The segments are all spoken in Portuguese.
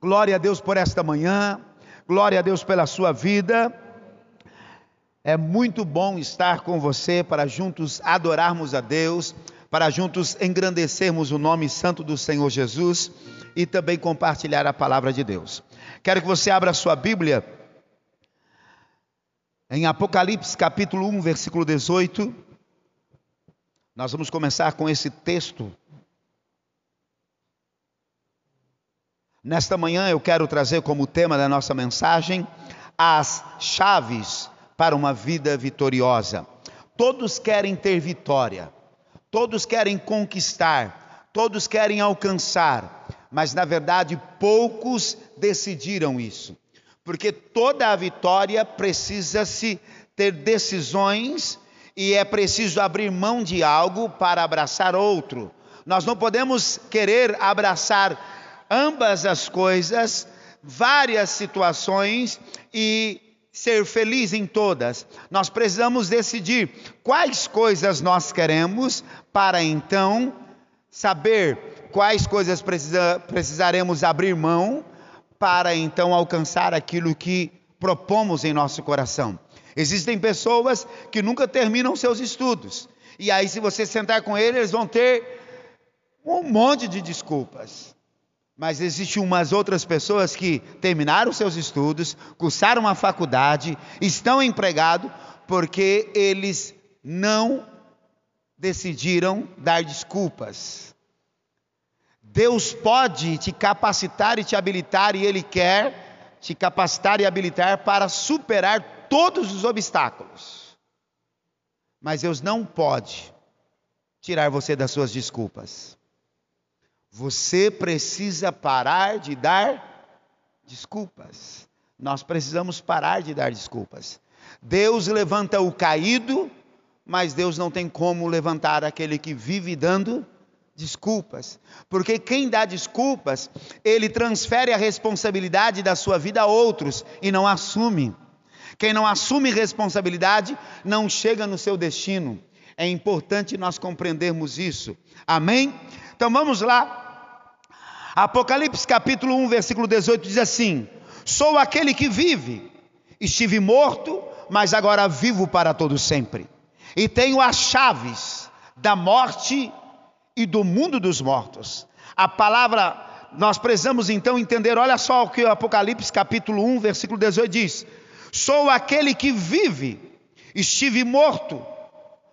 Glória a Deus por esta manhã, glória a Deus pela sua vida. É muito bom estar com você para juntos adorarmos a Deus, para juntos engrandecermos o nome santo do Senhor Jesus e também compartilhar a palavra de Deus. Quero que você abra sua Bíblia em Apocalipse capítulo 1, versículo 18. Nós vamos começar com esse texto Nesta manhã eu quero trazer como tema da nossa mensagem as chaves para uma vida vitoriosa. Todos querem ter vitória, todos querem conquistar, todos querem alcançar, mas na verdade poucos decidiram isso, porque toda a vitória precisa-se ter decisões e é preciso abrir mão de algo para abraçar outro. Nós não podemos querer abraçar ambas as coisas, várias situações e ser feliz em todas. Nós precisamos decidir quais coisas nós queremos para então saber quais coisas precisa, precisaremos abrir mão para então alcançar aquilo que propomos em nosso coração. Existem pessoas que nunca terminam seus estudos. E aí, se você sentar com eles, eles vão ter um monte de desculpas. Mas existem umas outras pessoas que terminaram seus estudos, cursaram a faculdade, estão empregados, porque eles não decidiram dar desculpas. Deus pode te capacitar e te habilitar, e Ele quer te capacitar e habilitar para superar todos os obstáculos. Mas Deus não pode tirar você das suas desculpas. Você precisa parar de dar desculpas. Nós precisamos parar de dar desculpas. Deus levanta o caído, mas Deus não tem como levantar aquele que vive dando desculpas. Porque quem dá desculpas, ele transfere a responsabilidade da sua vida a outros e não assume. Quem não assume responsabilidade não chega no seu destino. É importante nós compreendermos isso. Amém? Então vamos lá Apocalipse capítulo 1, versículo 18 diz assim: Sou aquele que vive, estive morto, mas agora vivo para todo sempre. E tenho as chaves da morte e do mundo dos mortos. A palavra, nós precisamos então entender, olha só o que o Apocalipse capítulo 1, versículo 18 diz: Sou aquele que vive, estive morto,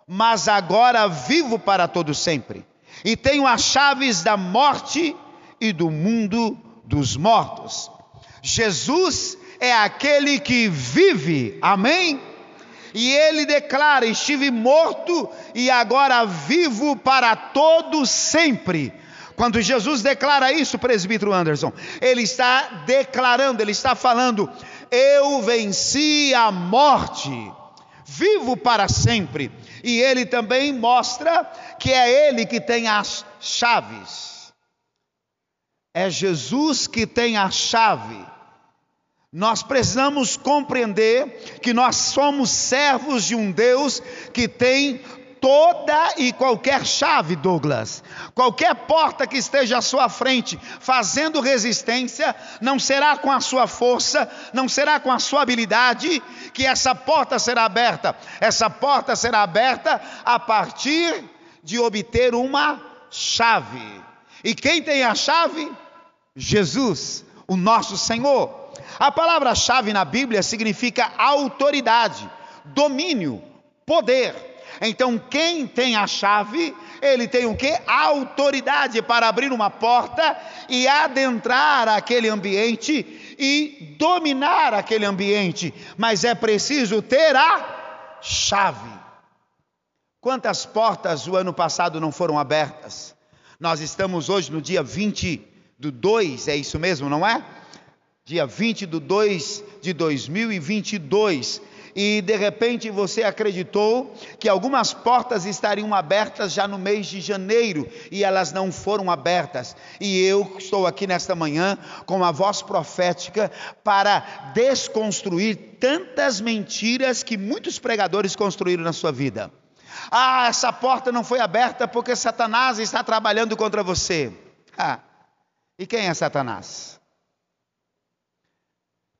mas agora vivo para todo sempre. E tenho as chaves da morte e do mundo dos mortos. Jesus é aquele que vive, amém? E ele declara: Estive morto e agora vivo para todo sempre. Quando Jesus declara isso, presbítero Anderson, ele está declarando, ele está falando: Eu venci a morte, vivo para sempre. E ele também mostra que é ele que tem as chaves é Jesus que tem a chave. Nós precisamos compreender que nós somos servos de um Deus que tem toda e qualquer chave, Douglas. Qualquer porta que esteja à sua frente fazendo resistência, não será com a sua força, não será com a sua habilidade que essa porta será aberta. Essa porta será aberta a partir de obter uma chave. E quem tem a chave? Jesus, o nosso Senhor. A palavra-chave na Bíblia significa autoridade, domínio, poder. Então, quem tem a chave, ele tem o que? Autoridade para abrir uma porta e adentrar aquele ambiente e dominar aquele ambiente. Mas é preciso ter a chave. Quantas portas o ano passado não foram abertas? Nós estamos hoje no dia 20 do 2, é isso mesmo, não é? Dia 20 do 2 de 2022. E de repente você acreditou que algumas portas estariam abertas já no mês de janeiro e elas não foram abertas. E eu estou aqui nesta manhã com a voz profética para desconstruir tantas mentiras que muitos pregadores construíram na sua vida. Ah, essa porta não foi aberta porque Satanás está trabalhando contra você. Ah, e quem é Satanás?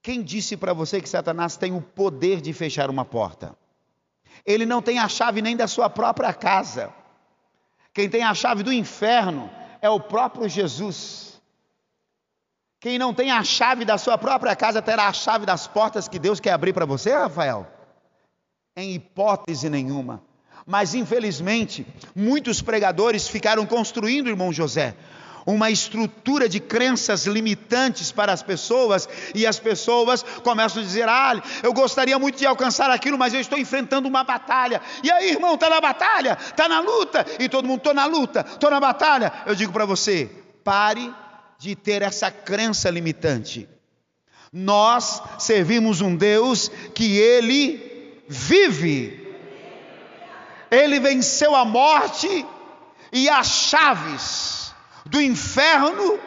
Quem disse para você que Satanás tem o poder de fechar uma porta? Ele não tem a chave nem da sua própria casa. Quem tem a chave do inferno é o próprio Jesus. Quem não tem a chave da sua própria casa terá a chave das portas que Deus quer abrir para você, Rafael? Em hipótese nenhuma. Mas infelizmente, muitos pregadores ficaram construindo, irmão José, uma estrutura de crenças limitantes para as pessoas, e as pessoas começam a dizer: Ah, eu gostaria muito de alcançar aquilo, mas eu estou enfrentando uma batalha. E aí, irmão, está na batalha, está na luta, e todo mundo, estou na luta, estou na batalha. Eu digo para você: pare de ter essa crença limitante. Nós servimos um Deus que ele vive. Ele venceu a morte e as chaves do inferno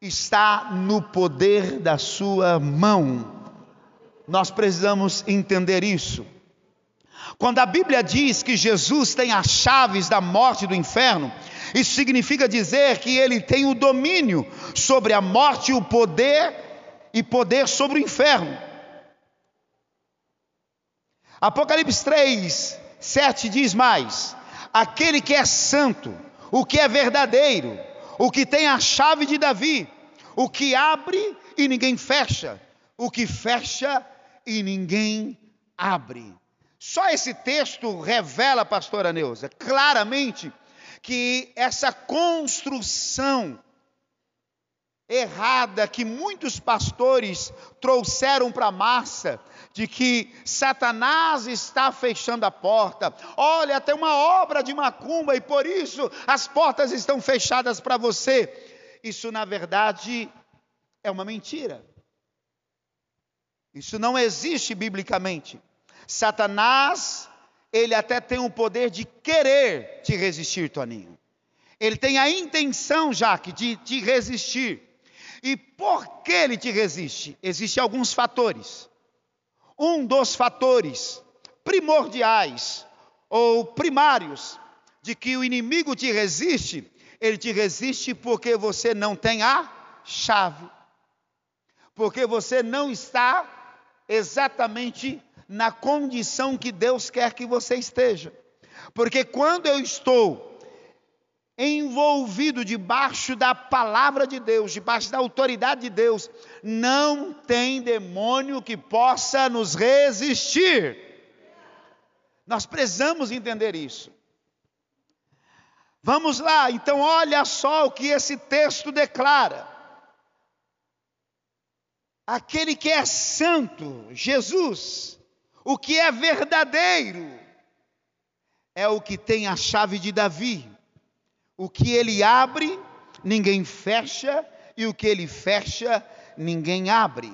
está no poder da sua mão. Nós precisamos entender isso. Quando a Bíblia diz que Jesus tem as chaves da morte do inferno, isso significa dizer que ele tem o domínio sobre a morte e o poder e poder sobre o inferno. Apocalipse 3, 7 diz mais: aquele que é santo, o que é verdadeiro, o que tem a chave de Davi, o que abre e ninguém fecha, o que fecha e ninguém abre. Só esse texto revela, pastora Neuza, claramente que essa construção errada que muitos pastores trouxeram para a massa, de que Satanás está fechando a porta. Olha, tem uma obra de macumba e por isso as portas estão fechadas para você. Isso, na verdade, é uma mentira. Isso não existe biblicamente. Satanás, ele até tem o poder de querer te resistir, Toninho. Ele tem a intenção, Jaque, de te resistir. E por que ele te resiste? Existem alguns fatores um dos fatores primordiais ou primários de que o inimigo te resiste, ele te resiste porque você não tem a chave. Porque você não está exatamente na condição que Deus quer que você esteja. Porque quando eu estou envolvido debaixo da palavra de Deus, debaixo da autoridade de Deus, não tem demônio que possa nos resistir. Nós precisamos entender isso. Vamos lá, então olha só o que esse texto declara. Aquele que é santo, Jesus, o que é verdadeiro, é o que tem a chave de Davi. O que ele abre, ninguém fecha, e o que ele fecha, ninguém abre.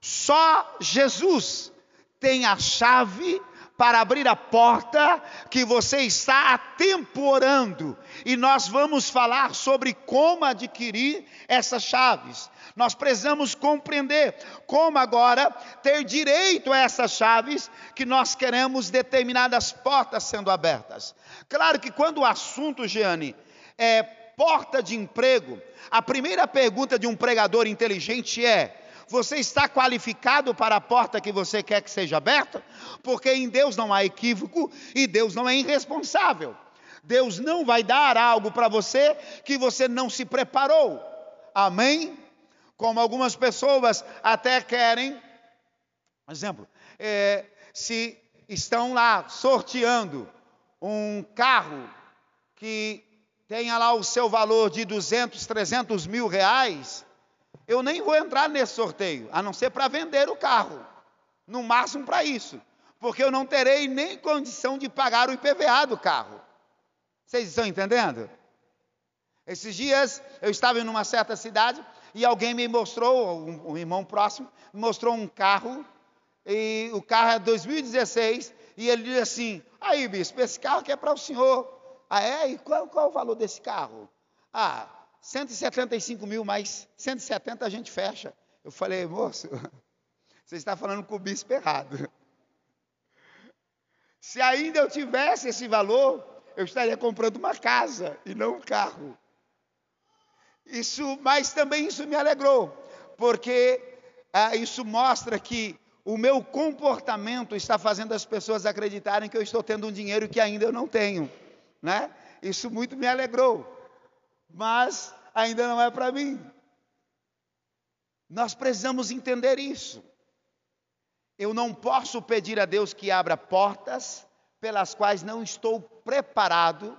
Só Jesus tem a chave para abrir a porta que você está há tempo orando. E nós vamos falar sobre como adquirir essas chaves. Nós precisamos compreender como agora ter direito a essas chaves que nós queremos determinadas portas sendo abertas. Claro que quando o assunto, Jeane, é porta de emprego, a primeira pergunta de um pregador inteligente é: você está qualificado para a porta que você quer que seja aberta? Porque em Deus não há equívoco e Deus não é irresponsável. Deus não vai dar algo para você que você não se preparou. Amém? Como algumas pessoas até querem, por exemplo, é, se estão lá sorteando um carro que tenha lá o seu valor de 200, 300 mil reais, eu nem vou entrar nesse sorteio, a não ser para vender o carro, no máximo para isso, porque eu não terei nem condição de pagar o IPVA do carro. Vocês estão entendendo? Esses dias eu estava em uma certa cidade e alguém me mostrou, um, um irmão próximo, me mostrou um carro, e o carro é 2016, e ele disse assim: Aí, bispo, esse carro aqui é para o senhor. Ah, é? E qual, qual é o valor desse carro? Ah, 175 mil, mais 170 a gente fecha. Eu falei, moço, você está falando com o bispo errado. Se ainda eu tivesse esse valor, eu estaria comprando uma casa e não um carro. Isso, mas também isso me alegrou, porque ah, isso mostra que o meu comportamento está fazendo as pessoas acreditarem que eu estou tendo um dinheiro que ainda eu não tenho, né? Isso muito me alegrou, mas ainda não é para mim. Nós precisamos entender isso. Eu não posso pedir a Deus que abra portas pelas quais não estou preparado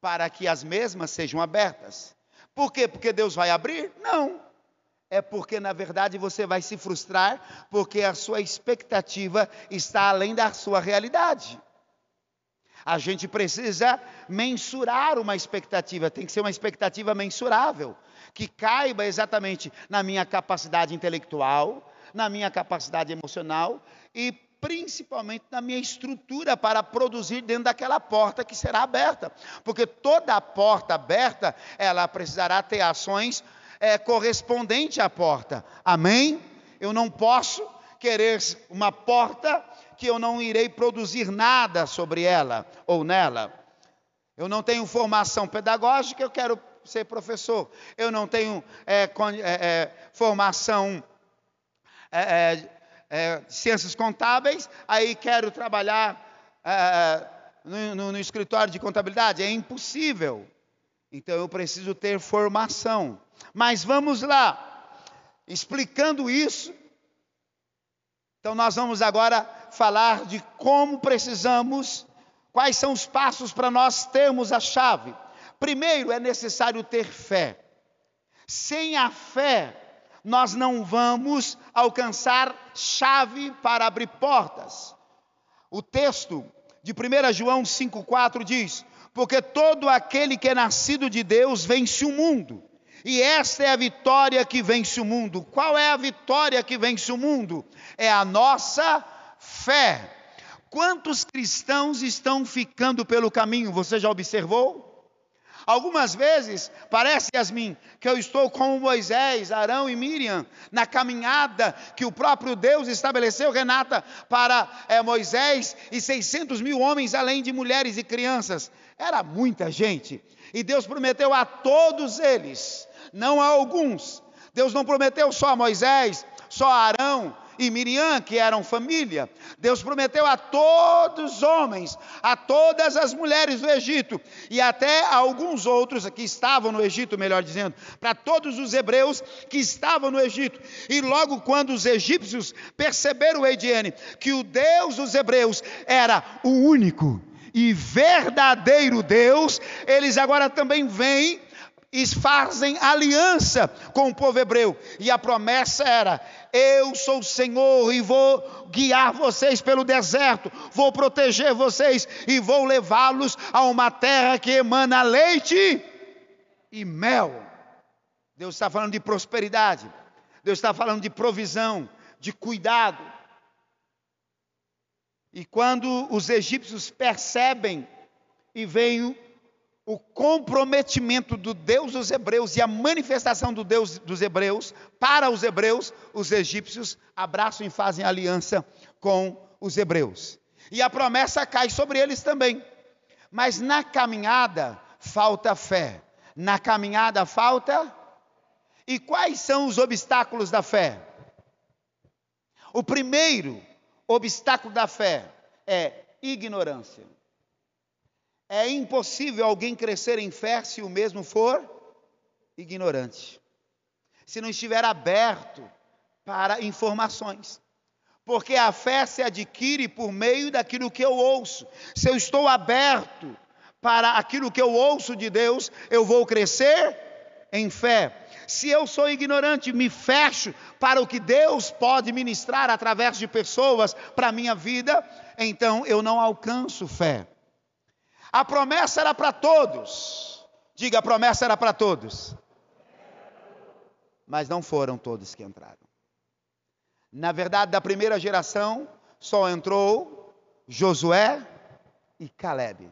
para que as mesmas sejam abertas. Por quê? Porque Deus vai abrir? Não. É porque, na verdade, você vai se frustrar, porque a sua expectativa está além da sua realidade. A gente precisa mensurar uma expectativa, tem que ser uma expectativa mensurável, que caiba exatamente na minha capacidade intelectual, na minha capacidade emocional e principalmente na minha estrutura para produzir dentro daquela porta que será aberta. Porque toda porta aberta, ela precisará ter ações é, correspondentes à porta. Amém? Eu não posso querer uma porta que eu não irei produzir nada sobre ela ou nela. Eu não tenho formação pedagógica, eu quero ser professor. Eu não tenho é, é, é, formação é, é, é, ciências contábeis, aí quero trabalhar no, no, no escritório de contabilidade. É impossível. Então eu preciso ter formação. Mas vamos lá. Explicando isso, então nós vamos agora falar de como precisamos, quais são os passos para nós termos a chave. Primeiro, é necessário ter fé. Sem a fé, nós não vamos alcançar chave para abrir portas. O texto de 1 João 5,4 diz: Porque todo aquele que é nascido de Deus vence o mundo. E esta é a vitória que vence o mundo. Qual é a vitória que vence o mundo? É a nossa fé. Quantos cristãos estão ficando pelo caminho? Você já observou? Algumas vezes parece, Yasmin, que eu estou como Moisés, Arão e Miriam, na caminhada que o próprio Deus estabeleceu, Renata, para é, Moisés e 600 mil homens, além de mulheres e crianças. Era muita gente. E Deus prometeu a todos eles, não a alguns. Deus não prometeu só a Moisés, só a Arão, e Miriam, que eram família. Deus prometeu a todos os homens, a todas as mulheres do Egito e até a alguns outros que estavam no Egito, melhor dizendo, para todos os hebreus que estavam no Egito. E logo quando os egípcios perceberam, Ediene, que o Deus dos hebreus era o único e verdadeiro Deus, eles agora também vêm e fazem aliança com o povo hebreu. E a promessa era: eu sou o Senhor e vou guiar vocês pelo deserto, vou proteger vocês e vou levá-los a uma terra que emana leite e mel. Deus está falando de prosperidade, Deus está falando de provisão, de cuidado. E quando os egípcios percebem e veem o comprometimento do Deus dos hebreus e a manifestação do Deus dos hebreus para os hebreus, os egípcios abraçam e fazem aliança com os hebreus. E a promessa cai sobre eles também. Mas na caminhada falta fé. Na caminhada falta. E quais são os obstáculos da fé? O primeiro obstáculo da fé é ignorância. É impossível alguém crescer em fé se o mesmo for ignorante. Se não estiver aberto para informações. Porque a fé se adquire por meio daquilo que eu ouço. Se eu estou aberto para aquilo que eu ouço de Deus, eu vou crescer em fé. Se eu sou ignorante, me fecho para o que Deus pode ministrar através de pessoas para a minha vida, então eu não alcanço fé. A promessa era para todos. Diga, a promessa era para todos. Mas não foram todos que entraram. Na verdade, da primeira geração, só entrou Josué e Caleb.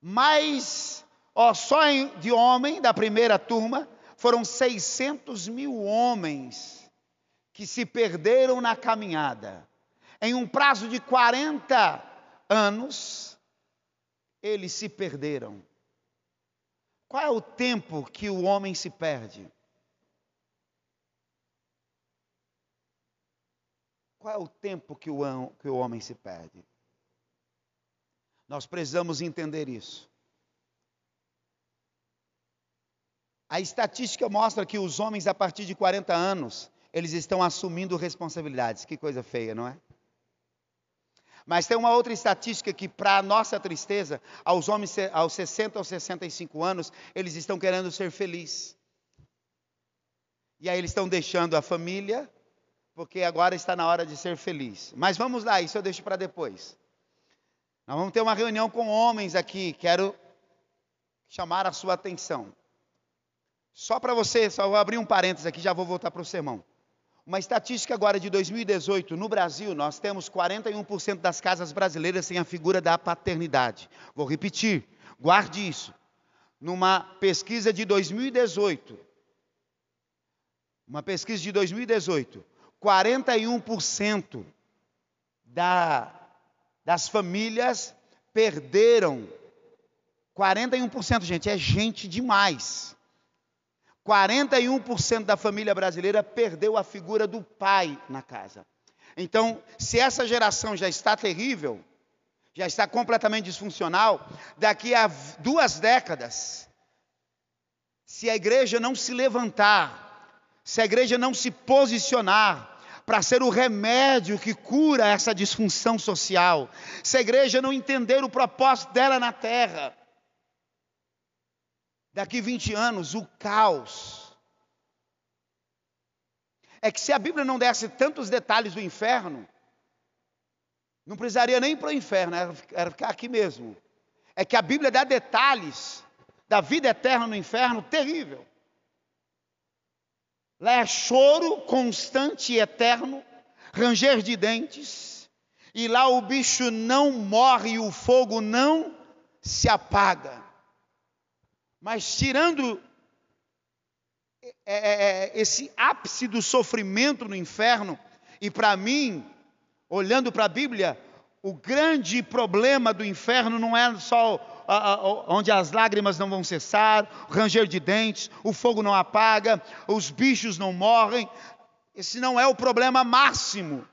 Mas, ó, só de homem da primeira turma, foram 600 mil homens que se perderam na caminhada. Em um prazo de 40 anos, eles se perderam. Qual é o tempo que o homem se perde? Qual é o tempo que o, que o homem se perde? Nós precisamos entender isso. A estatística mostra que os homens a partir de 40 anos, eles estão assumindo responsabilidades. Que coisa feia, não é? Mas tem uma outra estatística que, para nossa tristeza, aos homens aos 60 ou 65 anos, eles estão querendo ser felizes. E aí eles estão deixando a família, porque agora está na hora de ser feliz. Mas vamos lá, isso eu deixo para depois. Nós vamos ter uma reunião com homens aqui, quero chamar a sua atenção. Só para você, só vou abrir um parênteses aqui, já vou voltar para o sermão. Uma estatística agora de 2018, no Brasil, nós temos 41% das casas brasileiras sem a figura da paternidade. Vou repetir, guarde isso. Numa pesquisa de 2018, uma pesquisa de 2018, 41% da, das famílias perderam. 41%, gente, é gente demais. 41% da família brasileira perdeu a figura do pai na casa. Então, se essa geração já está terrível, já está completamente disfuncional, daqui a duas décadas, se a igreja não se levantar, se a igreja não se posicionar para ser o remédio que cura essa disfunção social, se a igreja não entender o propósito dela na terra, daqui 20 anos, o caos. É que se a Bíblia não desse tantos detalhes do inferno, não precisaria nem para o inferno, era ficar aqui mesmo. É que a Bíblia dá detalhes da vida eterna no inferno terrível. Lá é choro constante e eterno, ranger de dentes, e lá o bicho não morre e o fogo não se apaga. Mas tirando é, é, é, esse ápice do sofrimento no inferno, e para mim, olhando para a Bíblia, o grande problema do inferno não é só onde as lágrimas não vão cessar, o ranger de dentes, o fogo não apaga, os bichos não morrem. Esse não é o problema máximo.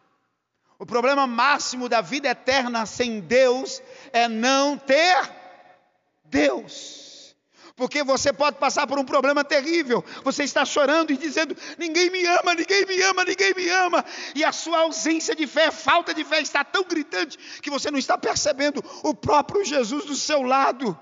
O problema máximo da vida eterna sem Deus é não ter Deus. Porque você pode passar por um problema terrível. Você está chorando e dizendo: ninguém me ama, ninguém me ama, ninguém me ama. E a sua ausência de fé, falta de fé está tão gritante que você não está percebendo o próprio Jesus do seu lado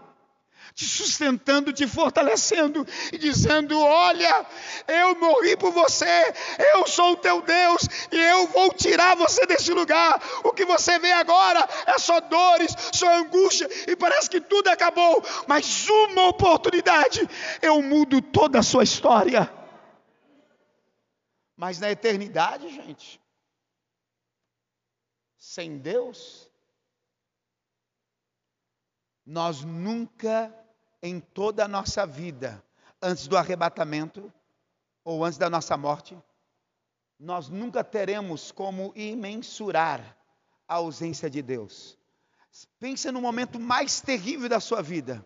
te sustentando, te fortalecendo e dizendo: Olha, eu morri por você, eu sou o teu Deus e eu vou tirar você desse lugar. O que você vê agora é só dores, só angústia e parece que tudo acabou, mas uma oportunidade, eu mudo toda a sua história. Mas na eternidade, gente, sem Deus, nós nunca em toda a nossa vida, antes do arrebatamento ou antes da nossa morte, nós nunca teremos como imensurar a ausência de Deus. Pense no momento mais terrível da sua vida.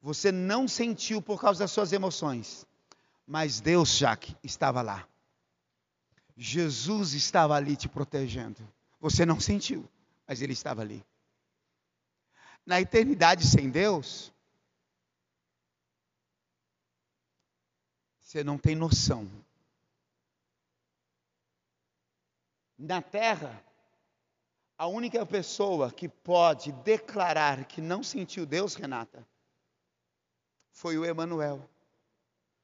Você não sentiu por causa das suas emoções, mas Deus, Jaque, estava lá. Jesus estava ali te protegendo. Você não sentiu, mas Ele estava ali. Na eternidade sem Deus, Você não tem noção. Na terra, a única pessoa que pode declarar que não sentiu Deus, Renata, foi o Emanuel.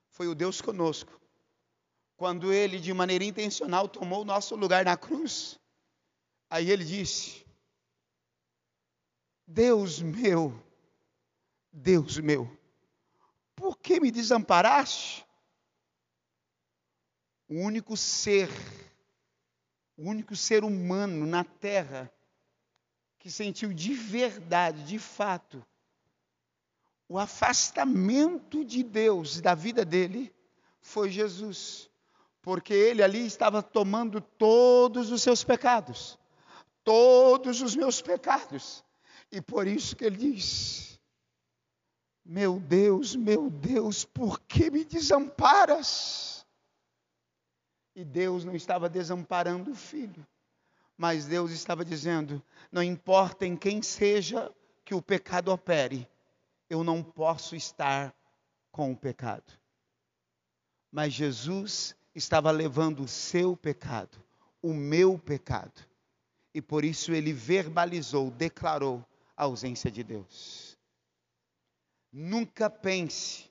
Foi o Deus conosco. Quando ele, de maneira intencional, tomou o nosso lugar na cruz, aí ele disse: Deus meu, Deus meu, por que me desamparaste? O único ser, o único ser humano na terra que sentiu de verdade, de fato, o afastamento de Deus da vida dele foi Jesus, porque ele ali estava tomando todos os seus pecados, todos os meus pecados, e por isso que ele diz: Meu Deus, meu Deus, por que me desamparas? E Deus não estava desamparando o filho. Mas Deus estava dizendo: não importa em quem seja que o pecado opere, eu não posso estar com o pecado. Mas Jesus estava levando o seu pecado, o meu pecado. E por isso ele verbalizou, declarou a ausência de Deus. Nunca pense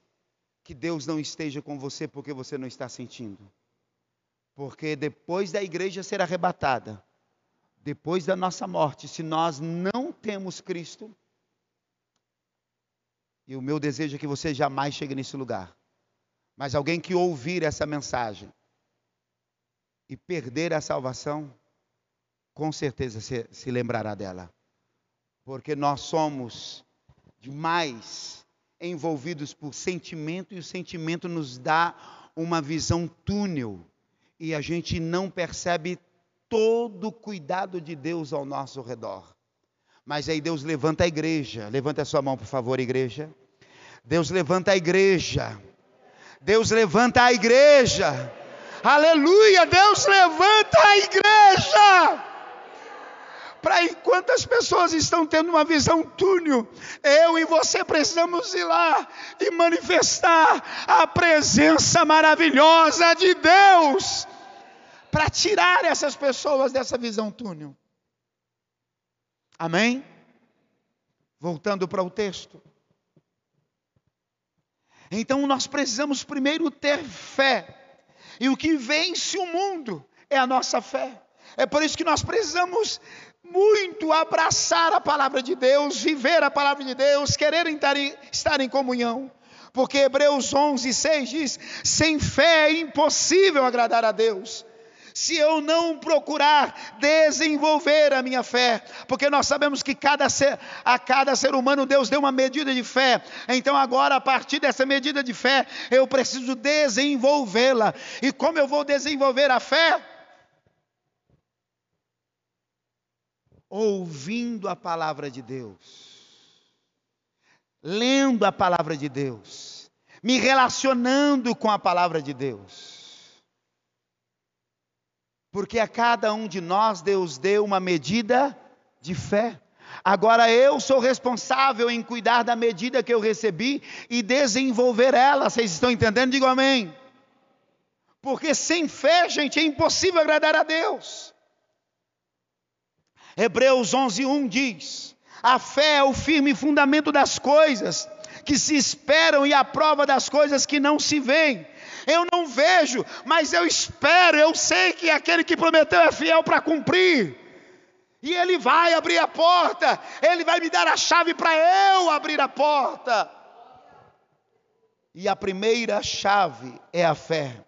que Deus não esteja com você porque você não está sentindo. Porque depois da igreja ser arrebatada, depois da nossa morte, se nós não temos Cristo, e o meu desejo é que você jamais chegue nesse lugar, mas alguém que ouvir essa mensagem e perder a salvação, com certeza se, se lembrará dela. Porque nós somos demais envolvidos por sentimento e o sentimento nos dá uma visão túnel e a gente não percebe todo o cuidado de Deus ao nosso redor. Mas aí Deus levanta a igreja. Levanta a sua mão, por favor, igreja. Deus levanta a igreja. Deus levanta a igreja. Aleluia! Deus levanta a igreja. Para enquanto as pessoas estão tendo uma visão túnel, eu e você precisamos ir lá e manifestar a presença maravilhosa de Deus para tirar essas pessoas dessa visão túnel. Amém? Voltando para o texto. Então nós precisamos primeiro ter fé. E o que vence o mundo é a nossa fé. É por isso que nós precisamos muito abraçar a palavra de Deus, viver a palavra de Deus, querer estar em comunhão. Porque Hebreus 11, 6 diz: sem fé é impossível agradar a Deus se eu não procurar desenvolver a minha fé, porque nós sabemos que cada ser, a cada ser humano Deus deu uma medida de fé, então agora a partir dessa medida de fé eu preciso desenvolvê-la, e como eu vou desenvolver a fé? Ouvindo a palavra de Deus, lendo a palavra de Deus, me relacionando com a palavra de Deus porque a cada um de nós Deus deu uma medida de fé. Agora eu sou responsável em cuidar da medida que eu recebi e desenvolver ela. Vocês estão entendendo? Digo amém. Porque sem fé, gente, é impossível agradar a Deus. Hebreus 11:1 diz: A fé é o firme fundamento das coisas que se esperam e a prova das coisas que não se veem eu não vejo, mas eu espero, eu sei que aquele que prometeu é fiel para cumprir. E ele vai abrir a porta, ele vai me dar a chave para eu abrir a porta. E a primeira chave é a fé.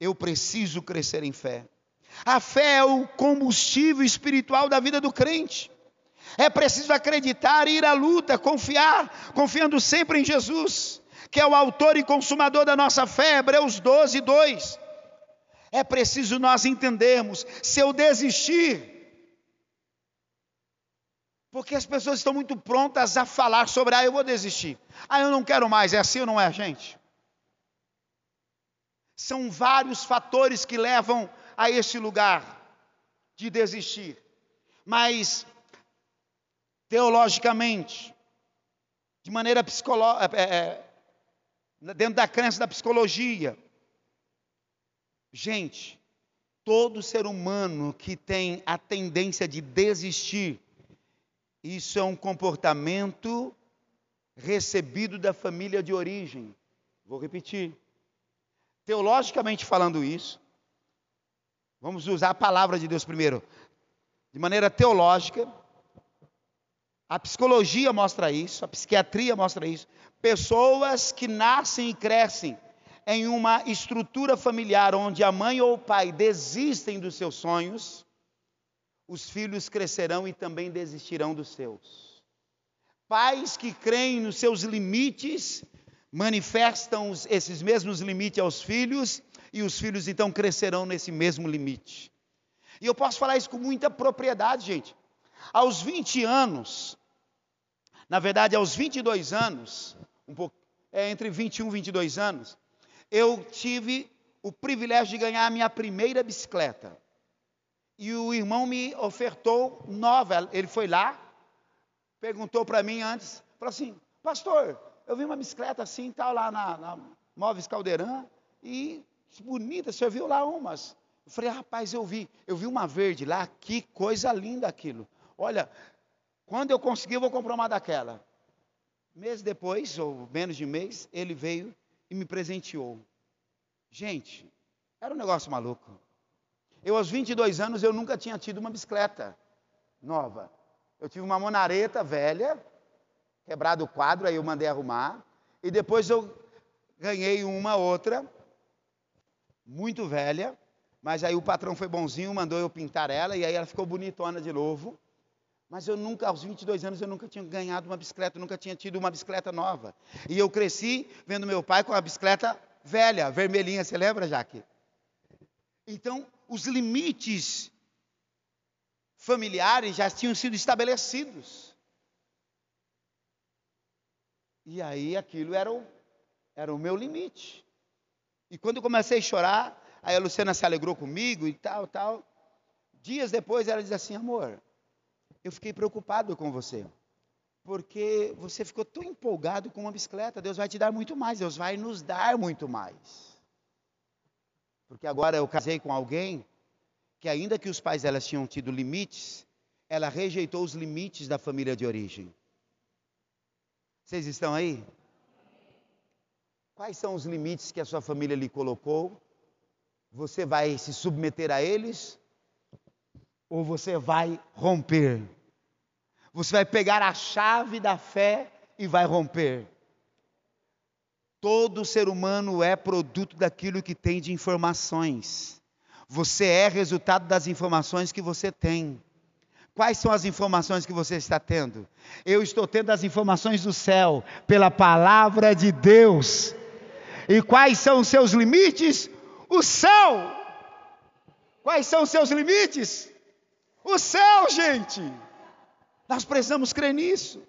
Eu preciso crescer em fé. A fé é o combustível espiritual da vida do crente. É preciso acreditar, ir à luta, confiar, confiando sempre em Jesus que é o autor e consumador da nossa fé, Hebreus 12, 2. É preciso nós entendermos, se eu desistir, porque as pessoas estão muito prontas a falar sobre, ah, eu vou desistir, ah, eu não quero mais, é assim ou não é, gente? São vários fatores que levam a esse lugar de desistir, mas teologicamente, de maneira psicológica, é, é, dentro da crença da psicologia. Gente, todo ser humano que tem a tendência de desistir, isso é um comportamento recebido da família de origem. Vou repetir. Teologicamente falando isso, vamos usar a palavra de Deus primeiro. De maneira teológica, a psicologia mostra isso, a psiquiatria mostra isso. Pessoas que nascem e crescem em uma estrutura familiar onde a mãe ou o pai desistem dos seus sonhos, os filhos crescerão e também desistirão dos seus. Pais que creem nos seus limites manifestam esses mesmos limites aos filhos e os filhos então crescerão nesse mesmo limite. E eu posso falar isso com muita propriedade, gente. Aos 20 anos, na verdade, aos 22 anos, um pouco, é, entre 21 e 22 anos, eu tive o privilégio de ganhar a minha primeira bicicleta. E o irmão me ofertou nova. Ele foi lá, perguntou para mim antes, falou assim: Pastor, eu vi uma bicicleta assim, tal, lá na, na Móveis Caldeirão, e bonita, você viu lá umas? Eu falei, rapaz, eu vi, eu vi uma verde lá, que coisa linda aquilo. Olha, quando eu conseguir, eu vou comprar uma daquela. Mês depois, ou menos de mês, ele veio e me presenteou. Gente, era um negócio maluco. Eu, aos 22 anos, eu nunca tinha tido uma bicicleta nova. Eu tive uma monareta velha, quebrado o quadro, aí eu mandei arrumar. E depois eu ganhei uma outra, muito velha, mas aí o patrão foi bonzinho, mandou eu pintar ela, e aí ela ficou bonitona de novo. Mas eu nunca, aos 22 anos, eu nunca tinha ganhado uma bicicleta, nunca tinha tido uma bicicleta nova. E eu cresci vendo meu pai com a bicicleta velha, vermelhinha, você lembra, Jaque? Então, os limites familiares já tinham sido estabelecidos. E aí aquilo era o, era o meu limite. E quando eu comecei a chorar, aí a Luciana se alegrou comigo e tal, tal. Dias depois ela diz assim, amor, eu fiquei preocupado com você. Porque você ficou tão empolgado com uma bicicleta. Deus vai te dar muito mais. Deus vai nos dar muito mais. Porque agora eu casei com alguém que, ainda que os pais delas tinham tido limites, ela rejeitou os limites da família de origem. Vocês estão aí? Quais são os limites que a sua família lhe colocou? Você vai se submeter a eles ou você vai romper. Você vai pegar a chave da fé e vai romper. Todo ser humano é produto daquilo que tem de informações. Você é resultado das informações que você tem. Quais são as informações que você está tendo? Eu estou tendo as informações do céu, pela palavra de Deus. E quais são os seus limites? O céu. Quais são os seus limites? O céu, gente. Nós precisamos crer nisso.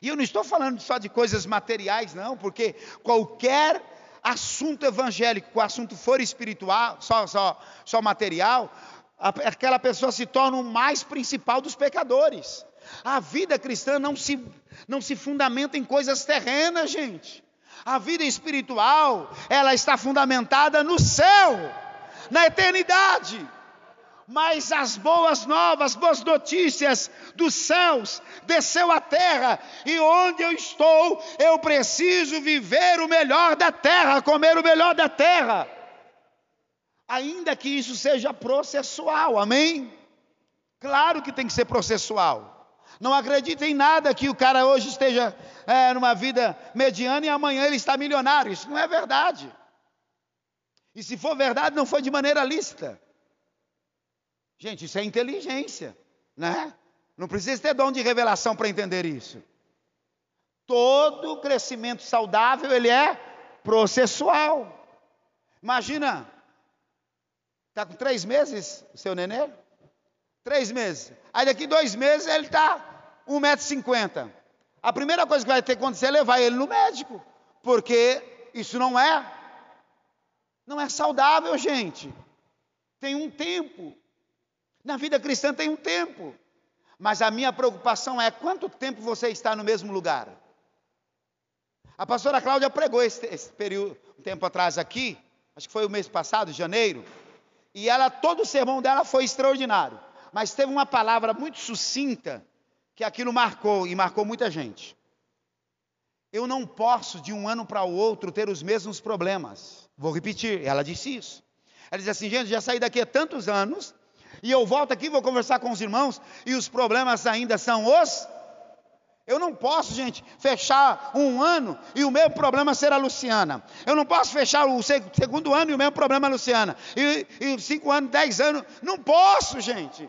E eu não estou falando só de coisas materiais, não, porque qualquer assunto evangélico, o assunto for espiritual, só, só, só material, aquela pessoa se torna o mais principal dos pecadores. A vida cristã não se, não se fundamenta em coisas terrenas, gente. A vida espiritual, ela está fundamentada no céu, na eternidade mas as boas novas, boas notícias dos céus desceu à terra, e onde eu estou, eu preciso viver o melhor da terra, comer o melhor da terra. Ainda que isso seja processual, amém? Claro que tem que ser processual. Não acredite em nada que o cara hoje esteja é, numa vida mediana e amanhã ele está milionário. Isso não é verdade. E se for verdade, não foi de maneira lícita. Gente, isso é inteligência, né? Não precisa ter dom de revelação para entender isso. Todo crescimento saudável ele é processual. Imagina, está com três meses o seu nenê? Três meses. Aí daqui dois meses ele está um metro e cinquenta. A primeira coisa que vai ter que acontecer é levar ele no médico, porque isso não é, não é saudável, gente. Tem um tempo. Na vida cristã tem um tempo. Mas a minha preocupação é quanto tempo você está no mesmo lugar. A pastora Cláudia pregou esse, esse período, um tempo atrás aqui, acho que foi o mês passado, janeiro, e ela, todo o sermão dela foi extraordinário. Mas teve uma palavra muito sucinta que aquilo marcou e marcou muita gente. Eu não posso de um ano para o outro ter os mesmos problemas. Vou repetir, ela disse isso. Ela disse assim, gente, já saí daqui há tantos anos e eu volto aqui, vou conversar com os irmãos, e os problemas ainda são os. Eu não posso, gente, fechar um ano e o meu problema ser a Luciana. Eu não posso fechar o segundo ano e o meu problema é a Luciana. E, e cinco anos, dez anos. Não posso, gente.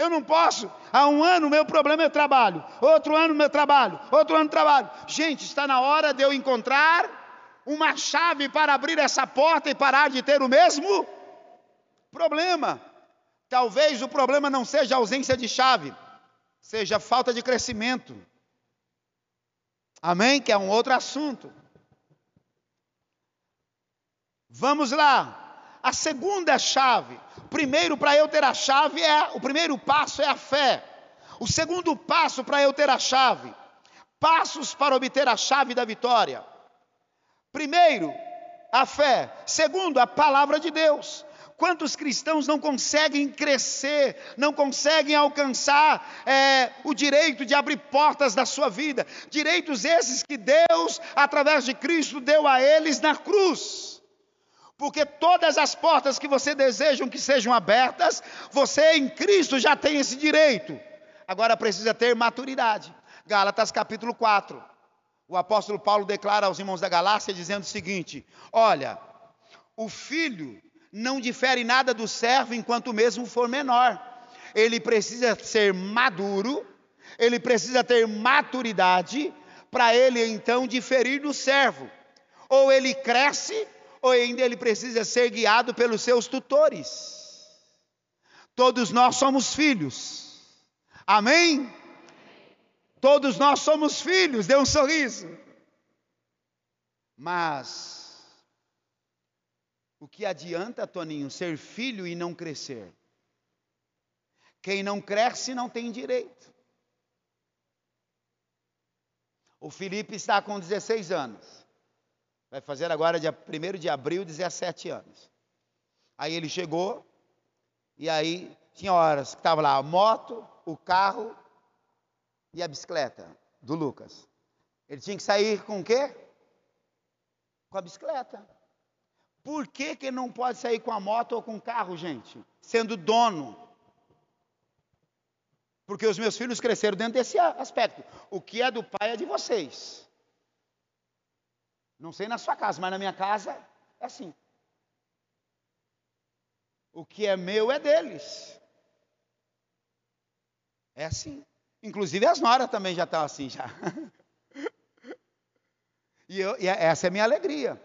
Eu não posso. Há um ano meu problema é trabalho. Outro ano meu trabalho. Outro ano trabalho. Gente, está na hora de eu encontrar uma chave para abrir essa porta e parar de ter o mesmo problema. Talvez o problema não seja a ausência de chave, seja falta de crescimento. Amém? Que é um outro assunto. Vamos lá. a segunda chave. Primeiro, para eu ter a chave, é o primeiro passo é a fé. O segundo passo para eu ter a chave. Passos para obter a chave da vitória. Primeiro, a fé. Segundo, a palavra de Deus. Quantos cristãos não conseguem crescer, não conseguem alcançar é, o direito de abrir portas da sua vida? Direitos esses que Deus, através de Cristo, deu a eles na cruz. Porque todas as portas que você deseja que sejam abertas, você em Cristo já tem esse direito. Agora precisa ter maturidade. Gálatas capítulo 4. O apóstolo Paulo declara aos irmãos da Galácia dizendo o seguinte: Olha, o filho não difere nada do servo enquanto mesmo for menor. Ele precisa ser maduro, ele precisa ter maturidade para ele então diferir do servo. Ou ele cresce, ou ainda ele precisa ser guiado pelos seus tutores. Todos nós somos filhos. Amém? Todos nós somos filhos. Dê um sorriso. Mas o que adianta, Toninho, ser filho e não crescer? Quem não cresce não tem direito. O Felipe está com 16 anos. Vai fazer agora, dia 1 de abril, 17 anos. Aí ele chegou, e aí tinha horas que estava lá a moto, o carro e a bicicleta do Lucas. Ele tinha que sair com o quê? Com a bicicleta. Por que, que não pode sair com a moto ou com o carro, gente? Sendo dono. Porque os meus filhos cresceram dentro desse aspecto. O que é do pai é de vocês. Não sei na sua casa, mas na minha casa é assim. O que é meu é deles. É assim. Inclusive as noras também já estão assim já. e, eu, e essa é a minha alegria.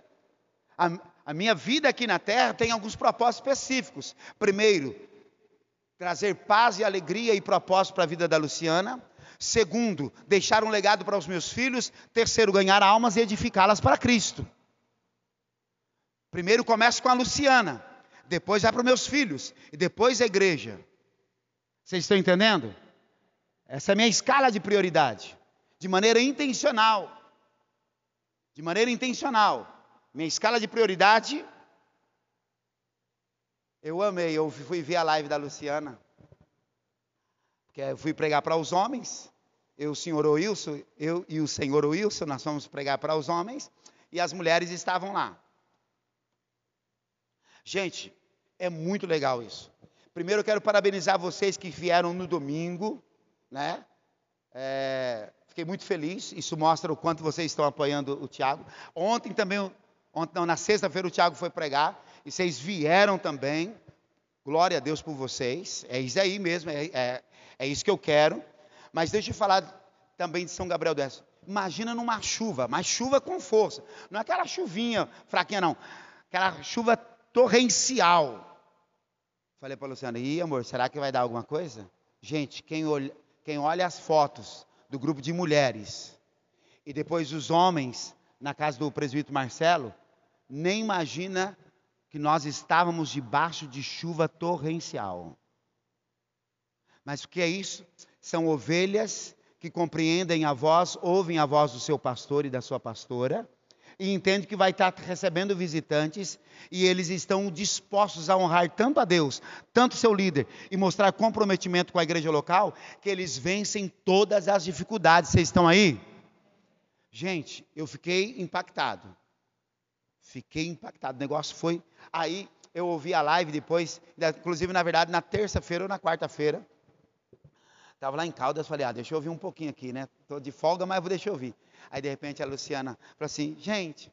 A, a minha vida aqui na terra tem alguns propósitos específicos. Primeiro, trazer paz e alegria e propósito para a vida da Luciana. Segundo, deixar um legado para os meus filhos. Terceiro, ganhar almas e edificá-las para Cristo. Primeiro começo com a Luciana, depois vai para os meus filhos e depois a igreja. Vocês estão entendendo? Essa é a minha escala de prioridade, de maneira intencional. De maneira intencional. Minha escala de prioridade. Eu amei, eu fui ver a live da Luciana. Porque eu fui pregar para os homens. Eu, o senhor Wilson, eu e o senhor Wilson, nós fomos pregar para os homens. E as mulheres estavam lá. Gente, é muito legal isso. Primeiro eu quero parabenizar vocês que vieram no domingo, né? É, fiquei muito feliz. Isso mostra o quanto vocês estão apoiando o Tiago. Ontem também Ontem, não, na sexta-feira o Tiago foi pregar e vocês vieram também. Glória a Deus por vocês. É isso aí mesmo, é, é, é isso que eu quero. Mas deixa eu falar também de São Gabriel do Imagina numa chuva, mas chuva com força. Não é aquela chuvinha fraquinha, não. Aquela chuva torrencial. Falei para a Luciana, e amor, será que vai dar alguma coisa? Gente, quem olha, quem olha as fotos do grupo de mulheres e depois os homens na casa do presbítero Marcelo, nem imagina que nós estávamos debaixo de chuva torrencial. Mas o que é isso? São ovelhas que compreendem a voz, ouvem a voz do seu pastor e da sua pastora, e entendem que vai estar recebendo visitantes, e eles estão dispostos a honrar tanto a Deus, tanto seu líder, e mostrar comprometimento com a igreja local, que eles vencem todas as dificuldades. Vocês estão aí? Gente, eu fiquei impactado. Fiquei impactado. O negócio foi. Aí eu ouvi a live depois, inclusive, na verdade, na terça-feira ou na quarta-feira. Estava lá em Caldas, falei, ah, deixa eu ouvir um pouquinho aqui, né? Estou de folga, mas vou deixar eu ouvir. Aí, de repente, a Luciana falou assim, gente,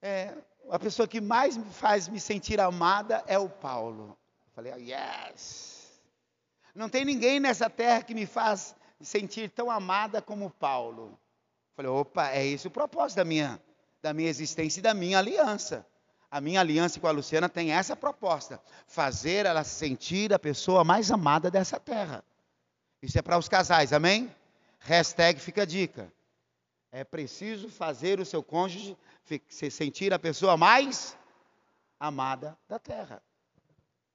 é, a pessoa que mais me faz me sentir amada é o Paulo. Falei, ah, yes! Não tem ninguém nessa terra que me faz sentir tão amada como Paulo. Falei, opa, é esse o propósito da minha da minha existência e da minha aliança. A minha aliança com a Luciana tem essa proposta: fazer ela sentir a pessoa mais amada dessa terra. Isso é para os casais, amém? Hashtag fica a dica. É preciso fazer o seu cônjuge se sentir a pessoa mais amada da terra.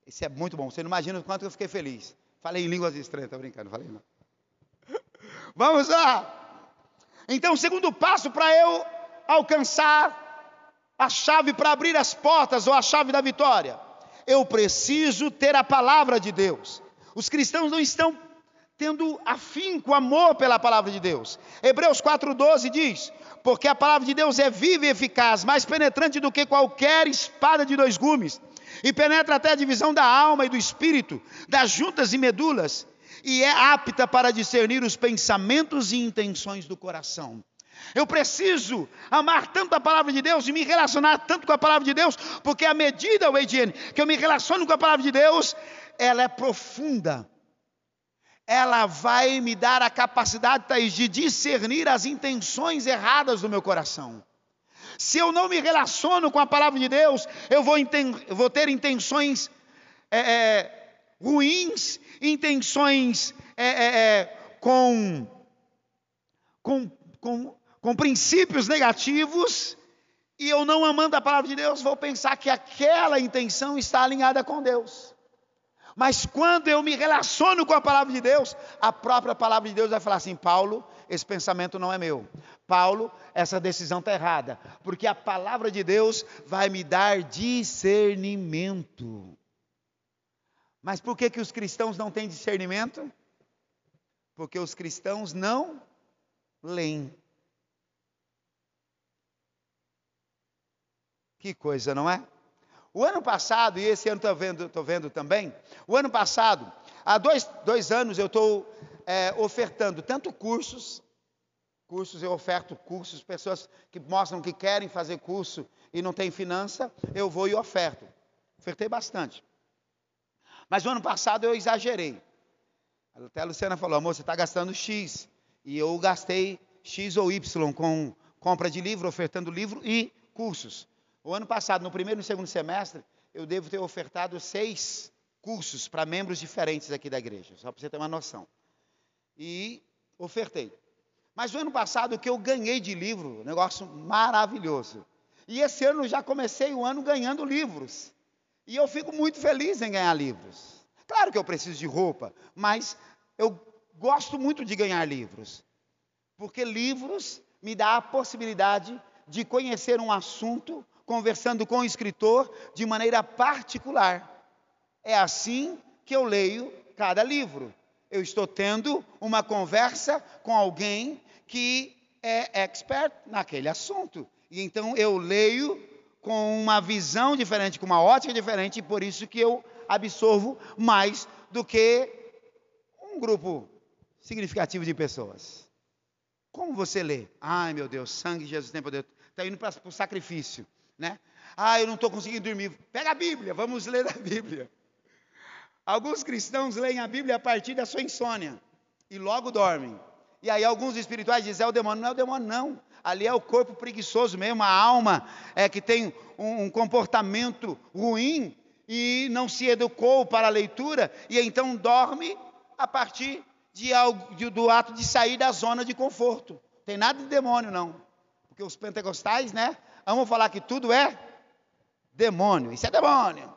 Isso é muito bom. Você não imagina o quanto eu fiquei feliz. Falei em línguas estranhas, tô brincando, falei não. Vamos lá. Então, o segundo passo para eu alcançar a chave para abrir as portas ou a chave da vitória, eu preciso ter a palavra de Deus. Os cristãos não estão tendo afinco, amor pela palavra de Deus. Hebreus 4,12 diz: Porque a palavra de Deus é viva e eficaz, mais penetrante do que qualquer espada de dois gumes, e penetra até a divisão da alma e do espírito, das juntas e medulas, e é apta para discernir os pensamentos e intenções do coração. Eu preciso amar tanto a palavra de Deus e me relacionar tanto com a palavra de Deus, porque à medida, Wadiane, que eu me relaciono com a palavra de Deus, ela é profunda. Ela vai me dar a capacidade, Thaís, de discernir as intenções erradas do meu coração. Se eu não me relaciono com a palavra de Deus, eu vou, vou ter intenções é, é, ruins, intenções é, com, com, com, com princípios negativos, e eu não amando a palavra de Deus, vou pensar que aquela intenção está alinhada com Deus. Mas quando eu me relaciono com a palavra de Deus, a própria palavra de Deus vai falar assim: Paulo, esse pensamento não é meu. Paulo, essa decisão está errada. Porque a palavra de Deus vai me dar discernimento. Mas por que, que os cristãos não têm discernimento? Porque os cristãos não leem. Que coisa, não é? O ano passado, e esse ano estou vendo, vendo também, o ano passado, há dois, dois anos eu estou é, ofertando tanto cursos, cursos, eu oferto cursos, pessoas que mostram que querem fazer curso e não têm finança, eu vou e oferto. Ofertei bastante. Mas o ano passado eu exagerei. Até a Luciana falou, amor, você está gastando X. E eu gastei X ou Y com compra de livro, ofertando livro e cursos. O ano passado, no primeiro e no segundo semestre, eu devo ter ofertado seis cursos para membros diferentes aqui da igreja, só para você ter uma noção. E ofertei. Mas o ano passado, o que eu ganhei de livro, negócio maravilhoso. E esse ano já comecei o ano ganhando livros. E eu fico muito feliz em ganhar livros. Claro que eu preciso de roupa, mas eu gosto muito de ganhar livros. Porque livros me dá a possibilidade de conhecer um assunto conversando com o escritor de maneira particular. É assim que eu leio cada livro. Eu estou tendo uma conversa com alguém que é expert naquele assunto. E então eu leio com uma visão diferente, com uma ótica diferente, e por isso que eu absorvo mais do que um grupo significativo de pessoas. Como você lê? Ai meu Deus, sangue de Jesus tem poder. Está indo para o sacrifício, né? Ah, eu não estou conseguindo dormir. Pega a Bíblia, vamos ler a Bíblia. Alguns cristãos leem a Bíblia a partir da sua insônia e logo dormem. E aí alguns espirituais dizem, é o demônio. Não é o demônio, não. Ali é o corpo preguiçoso mesmo, a alma é que tem um, um comportamento ruim e não se educou para a leitura, e então dorme a partir de, de, do ato de sair da zona de conforto. Tem nada de demônio, não. Porque os pentecostais, né, amam falar que tudo é demônio. Isso é demônio.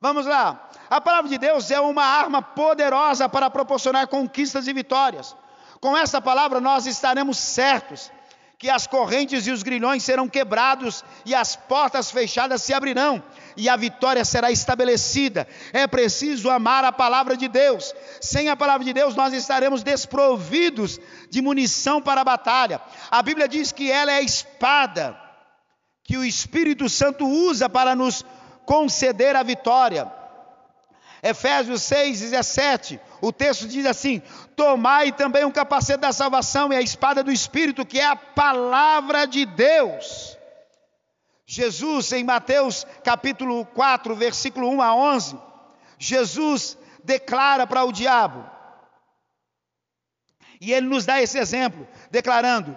Vamos lá. A palavra de Deus é uma arma poderosa para proporcionar conquistas e vitórias. Com essa palavra nós estaremos certos que as correntes e os grilhões serão quebrados e as portas fechadas se abrirão e a vitória será estabelecida. É preciso amar a palavra de Deus. Sem a palavra de Deus nós estaremos desprovidos de munição para a batalha. A Bíblia diz que ela é espada que o Espírito Santo usa para nos conceder a vitória. Efésios 6, 17, o texto diz assim: Tomai também o capacete da salvação e a espada do Espírito, que é a palavra de Deus. Jesus, em Mateus capítulo 4, versículo 1 a 11, Jesus declara para o diabo, e ele nos dá esse exemplo, declarando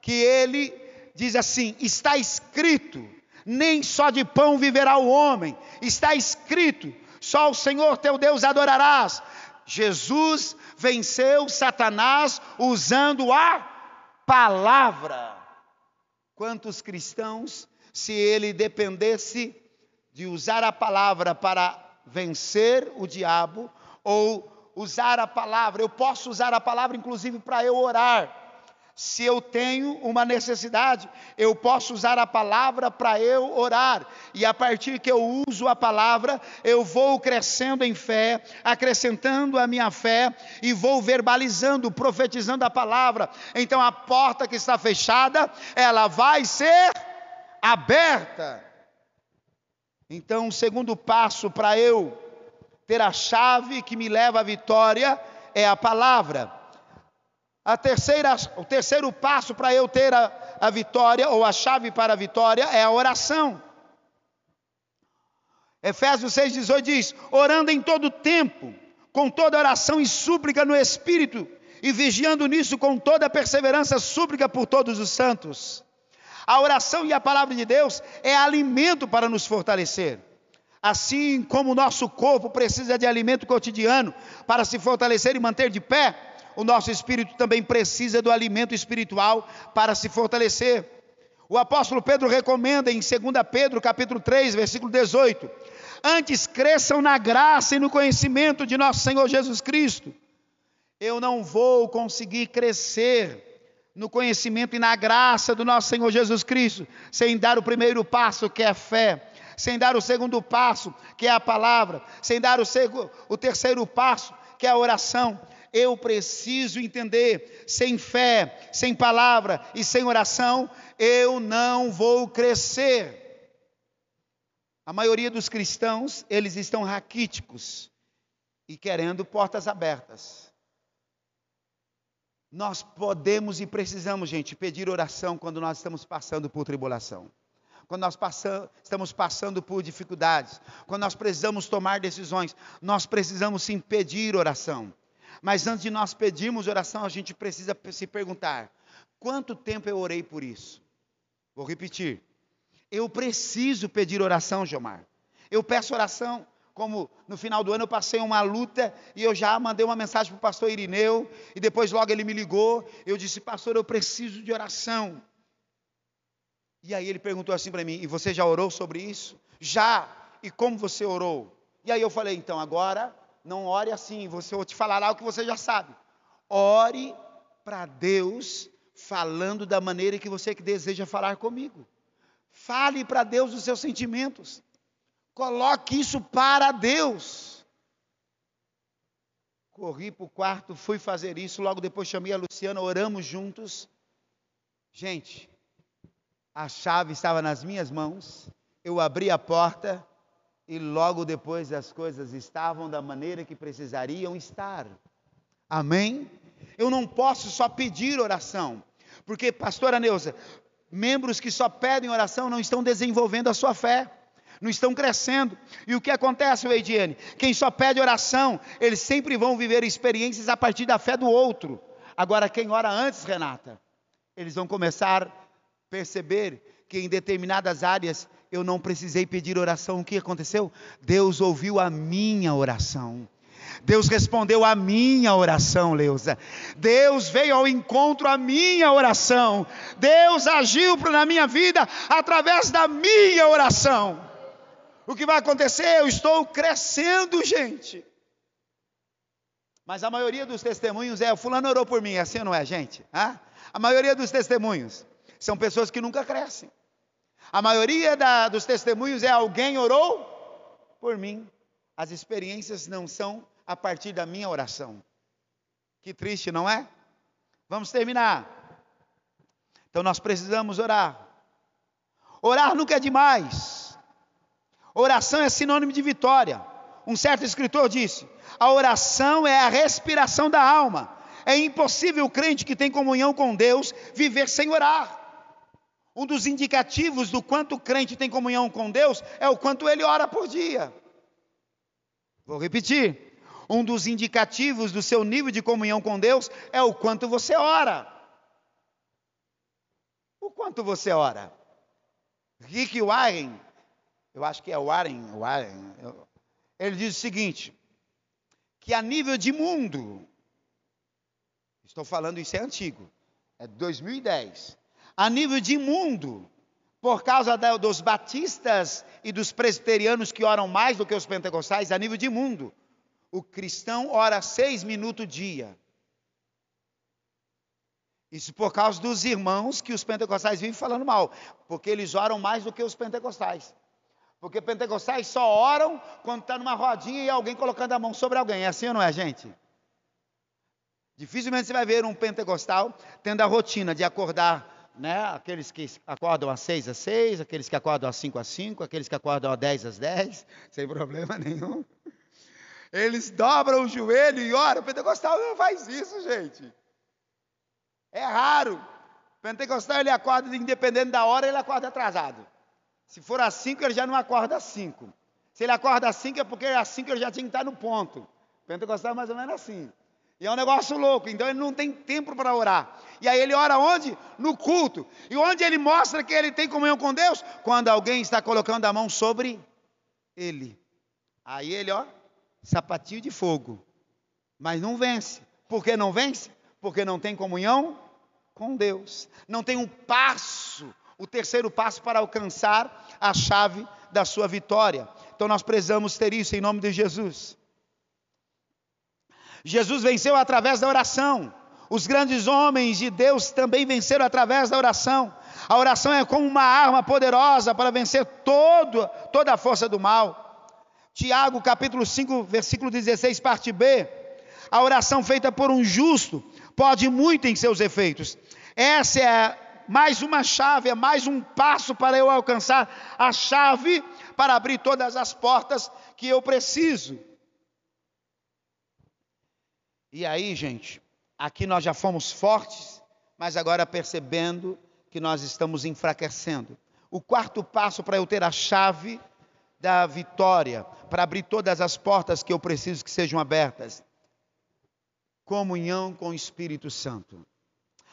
que ele diz assim: está escrito, nem só de pão viverá o homem, está escrito, só o Senhor teu Deus adorarás. Jesus venceu Satanás usando a palavra. Quantos cristãos, se ele dependesse de usar a palavra para vencer o diabo ou usar a palavra. Eu posso usar a palavra, inclusive, para eu orar. Se eu tenho uma necessidade, eu posso usar a palavra para eu orar. E a partir que eu uso a palavra, eu vou crescendo em fé, acrescentando a minha fé e vou verbalizando, profetizando a palavra. Então a porta que está fechada, ela vai ser aberta. Então, o segundo passo para eu ter a chave que me leva à vitória é a palavra. A terceira, o terceiro passo para eu ter a, a vitória, ou a chave para a vitória, é a oração. Efésios 6,18 diz: orando em todo tempo, com toda oração e súplica no Espírito, e vigiando nisso com toda perseverança, súplica por todos os santos. A oração e a palavra de Deus é alimento para nos fortalecer. Assim como o nosso corpo precisa de alimento cotidiano para se fortalecer e manter de pé, o nosso espírito também precisa do alimento espiritual para se fortalecer. O apóstolo Pedro recomenda em 2 Pedro, capítulo 3, versículo 18: Antes cresçam na graça e no conhecimento de nosso Senhor Jesus Cristo. Eu não vou conseguir crescer no conhecimento e na graça do nosso Senhor Jesus Cristo sem dar o primeiro passo, que é a fé, sem dar o segundo passo, que é a palavra, sem dar o, o terceiro passo, que é a oração, eu preciso entender: sem fé, sem palavra e sem oração, eu não vou crescer. A maioria dos cristãos, eles estão raquíticos e querendo portas abertas. Nós podemos e precisamos, gente, pedir oração quando nós estamos passando por tribulação. Quando nós passamos, estamos passando por dificuldades, quando nós precisamos tomar decisões, nós precisamos sim pedir oração. Mas antes de nós pedirmos oração, a gente precisa se perguntar: quanto tempo eu orei por isso? Vou repetir. Eu preciso pedir oração, Gilmar. Eu peço oração. Como no final do ano eu passei uma luta e eu já mandei uma mensagem para o pastor Irineu, e depois logo ele me ligou. Eu disse, pastor, eu preciso de oração. E aí ele perguntou assim para mim: E você já orou sobre isso? Já. E como você orou? E aí eu falei: Então agora não ore assim, você vou te falar algo que você já sabe. Ore para Deus falando da maneira que você que deseja falar comigo. Fale para Deus os seus sentimentos. Coloque isso para Deus. Corri para o quarto, fui fazer isso, logo depois chamei a Luciana, oramos juntos. Gente, a chave estava nas minhas mãos, eu abri a porta, e logo depois as coisas estavam da maneira que precisariam estar. Amém? Eu não posso só pedir oração, porque, pastora Neuza, membros que só pedem oração não estão desenvolvendo a sua fé, não estão crescendo. E o que acontece, Weidiane? Quem só pede oração, eles sempre vão viver experiências a partir da fé do outro. Agora, quem ora antes, Renata, eles vão começar a perceber que em determinadas áreas eu não precisei pedir oração. O que aconteceu? Deus ouviu a minha oração. Deus respondeu a minha oração, Leusa. Deus veio ao encontro à minha oração. Deus agiu na minha vida através da minha oração. O que vai acontecer? Eu estou crescendo, gente. Mas a maioria dos testemunhos é: o fulano orou por mim, é assim não é, gente? A maioria dos testemunhos são pessoas que nunca crescem. A maioria da, dos testemunhos é alguém orou por mim. As experiências não são a partir da minha oração. Que triste, não é? Vamos terminar. Então nós precisamos orar. Orar nunca é demais. Oração é sinônimo de vitória. Um certo escritor disse: a oração é a respiração da alma. É impossível o crente que tem comunhão com Deus viver sem orar. Um dos indicativos do quanto o crente tem comunhão com Deus é o quanto ele ora por dia. Vou repetir. Um dos indicativos do seu nível de comunhão com Deus é o quanto você ora. O quanto você ora. Rick Warren, eu acho que é Warren, Warren ele diz o seguinte: que a nível de mundo, estou falando isso é antigo, é 2010 a nível de mundo, por causa da, dos batistas e dos presbiterianos que oram mais do que os pentecostais a nível de mundo. O cristão ora seis minutos dia. Isso por causa dos irmãos que os pentecostais vivem falando mal, porque eles oram mais do que os pentecostais. Porque pentecostais só oram quando está numa rodinha e alguém colocando a mão sobre alguém. É assim ou não é, gente? Dificilmente você vai ver um pentecostal tendo a rotina de acordar, né? Aqueles que acordam às seis às seis, aqueles que acordam às cinco às cinco, aqueles que acordam às dez às dez, sem problema nenhum. Eles dobram o joelho e oram. O pentecostal não faz isso, gente. É raro. O pentecostal ele acorda, independente da hora, ele acorda atrasado. Se for às 5, ele já não acorda às 5. Se ele acorda às 5, é porque às 5 ele já tinha que estar no ponto. O pentecostal é mais ou menos assim. E é um negócio louco, então ele não tem tempo para orar. E aí ele ora onde? No culto. E onde ele mostra que ele tem comunhão com Deus? Quando alguém está colocando a mão sobre ele. Aí ele, ó, sapatinho de fogo. Mas não vence. Por que não vence? Porque não tem comunhão com Deus. Não tem um passo o terceiro passo para alcançar a chave da sua vitória. Então nós precisamos ter isso em nome de Jesus. Jesus venceu através da oração. Os grandes homens de Deus também venceram através da oração. A oração é como uma arma poderosa para vencer todo, toda a força do mal. Tiago, capítulo 5, versículo 16, parte B. A oração feita por um justo pode muito em seus efeitos. Essa é mais uma chave, é mais um passo para eu alcançar a chave para abrir todas as portas que eu preciso. E aí, gente, aqui nós já fomos fortes, mas agora percebendo que nós estamos enfraquecendo. O quarto passo para eu ter a chave da vitória, para abrir todas as portas que eu preciso que sejam abertas. Comunhão com o Espírito Santo.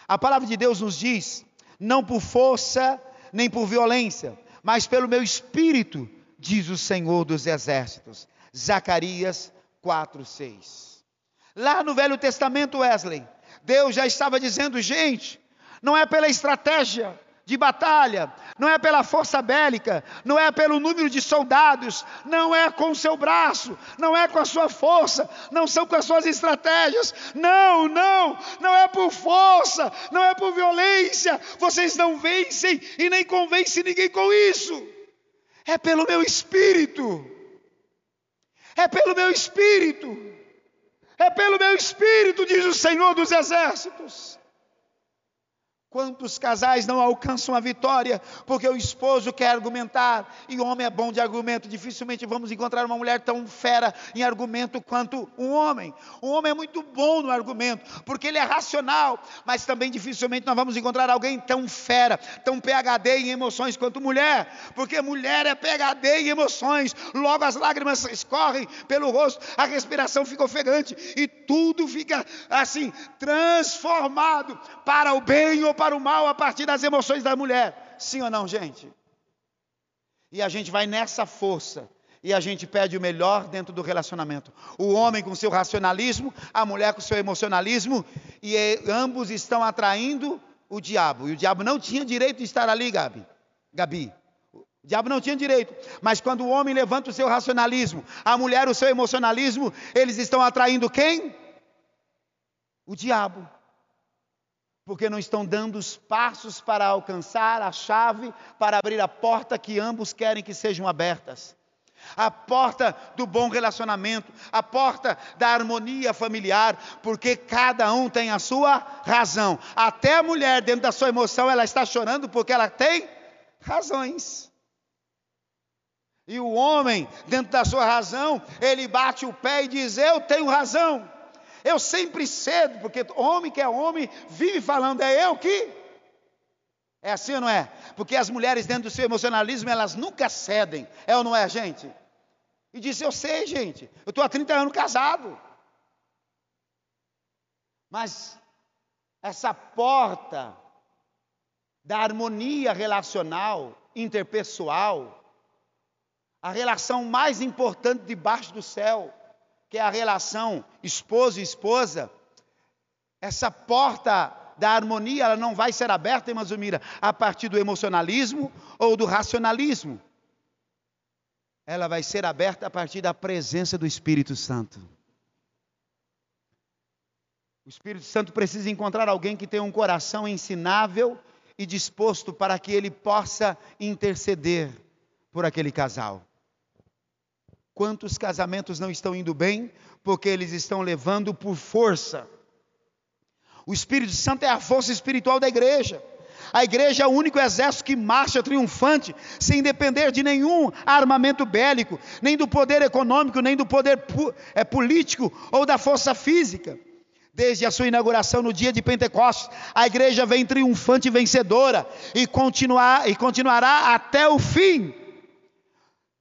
A palavra de Deus nos diz não por força nem por violência, mas pelo meu espírito, diz o Senhor dos Exércitos. Zacarias 4:6. Lá no Velho Testamento, Wesley, Deus já estava dizendo, gente, não é pela estratégia, de batalha, não é pela força bélica, não é pelo número de soldados, não é com o seu braço, não é com a sua força, não são com as suas estratégias, não, não, não é por força, não é por violência, vocês não vencem e nem convencem ninguém com isso, é pelo meu espírito, é pelo meu espírito, é pelo meu espírito, diz o Senhor dos Exércitos. Quantos casais não alcançam a vitória porque o esposo quer argumentar e o homem é bom de argumento? Dificilmente vamos encontrar uma mulher tão fera em argumento quanto um homem. O homem é muito bom no argumento porque ele é racional, mas também dificilmente nós vamos encontrar alguém tão fera, tão PhD em emoções quanto mulher, porque mulher é PhD em emoções. Logo as lágrimas escorrem pelo rosto, a respiração fica ofegante e tudo fica assim transformado para o bem ou para para o mal a partir das emoções da mulher. Sim ou não, gente? E a gente vai nessa força. E a gente pede o melhor dentro do relacionamento. O homem com seu racionalismo, a mulher com seu emocionalismo, e ambos estão atraindo o diabo. E o diabo não tinha direito de estar ali, Gabi. Gabi. O diabo não tinha direito. Mas quando o homem levanta o seu racionalismo, a mulher o seu emocionalismo, eles estão atraindo quem? O diabo porque não estão dando os passos para alcançar a chave para abrir a porta que ambos querem que sejam abertas. A porta do bom relacionamento, a porta da harmonia familiar, porque cada um tem a sua razão. Até a mulher, dentro da sua emoção, ela está chorando porque ela tem razões. E o homem, dentro da sua razão, ele bate o pé e diz: Eu tenho razão. Eu sempre cedo, porque homem que é homem vive falando, é eu que. É assim ou não é? Porque as mulheres, dentro do seu emocionalismo, elas nunca cedem. É ou não é, gente? E disse: Eu sei, gente, eu estou há 30 anos casado. Mas essa porta da harmonia relacional, interpessoal, a relação mais importante debaixo do céu, que é a relação esposo e esposa, essa porta da harmonia, ela não vai ser aberta, irmã Zumira, a partir do emocionalismo ou do racionalismo. Ela vai ser aberta a partir da presença do Espírito Santo. O Espírito Santo precisa encontrar alguém que tenha um coração ensinável e disposto para que ele possa interceder por aquele casal. Quantos casamentos não estão indo bem porque eles estão levando por força? O Espírito Santo é a força espiritual da igreja. A igreja é o único exército que marcha triunfante, sem depender de nenhum armamento bélico, nem do poder econômico, nem do poder é, político ou da força física. Desde a sua inauguração no dia de Pentecostes, a igreja vem triunfante e vencedora e, continuar, e continuará até o fim.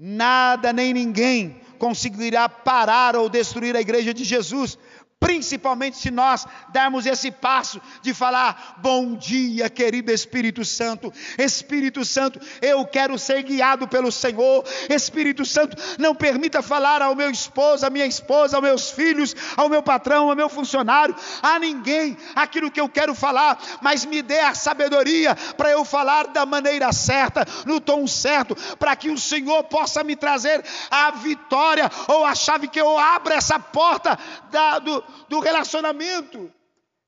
Nada nem ninguém conseguirá parar ou destruir a igreja de Jesus, principalmente se nós darmos esse passo de falar: Bom dia, querido Espírito Santo. Espírito Santo, eu quero ser guiado pelo Senhor. Espírito Santo, não permita falar ao meu esposo, à minha esposa, aos meus filhos, ao meu patrão, ao meu funcionário, a ninguém aquilo que eu quero falar, mas me dê a sabedoria para eu falar da maneira certa, no tom certo, para que o Senhor possa me trazer a vitória ou a chave que eu abra essa porta da, do, do relacionamento.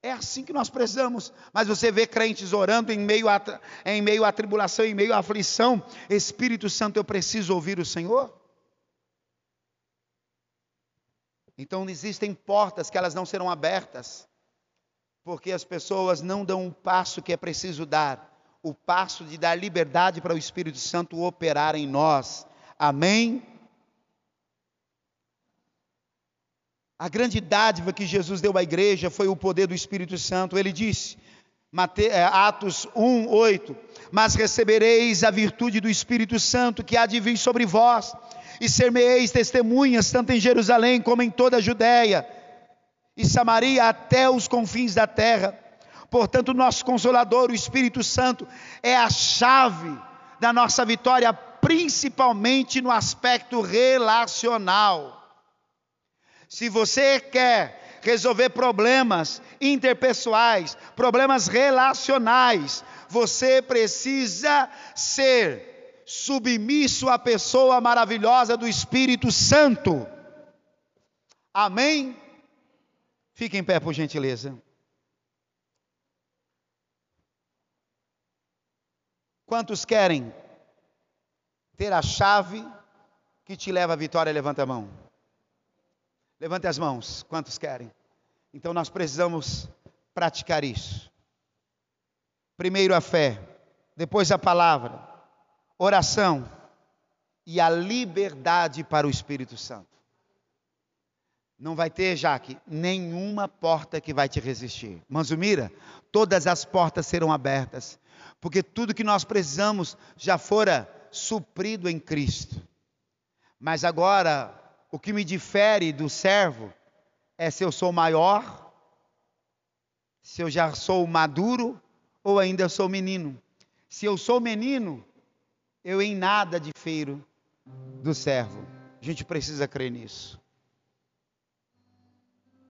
É assim que nós precisamos. Mas você vê crentes orando em meio, a, em meio à tribulação, em meio à aflição. Espírito Santo, eu preciso ouvir o Senhor. Então existem portas que elas não serão abertas, porque as pessoas não dão o passo que é preciso dar, o passo de dar liberdade para o Espírito Santo operar em nós. Amém? A grande dádiva que Jesus deu à igreja foi o poder do Espírito Santo. Ele disse, é, Atos 1, 8: Mas recebereis a virtude do Espírito Santo que há de vir sobre vós, e ser-me-eis testemunhas, tanto em Jerusalém como em toda a Judéia e Samaria, até os confins da terra. Portanto, nosso Consolador, o Espírito Santo, é a chave da nossa vitória, principalmente no aspecto relacional. Se você quer resolver problemas interpessoais, problemas relacionais, você precisa ser submisso à pessoa maravilhosa do Espírito Santo. Amém? Fique em pé, por gentileza. Quantos querem ter a chave que te leva à vitória? Levanta a mão. Levante as mãos, quantos querem? Então nós precisamos praticar isso. Primeiro a fé, depois a palavra, oração e a liberdade para o Espírito Santo. Não vai ter, Jaque, nenhuma porta que vai te resistir. Manzumira, todas as portas serão abertas, porque tudo que nós precisamos já fora suprido em Cristo. Mas agora o que me difere do servo é se eu sou maior, se eu já sou maduro ou ainda sou menino. Se eu sou menino, eu em nada difero do servo. A gente precisa crer nisso.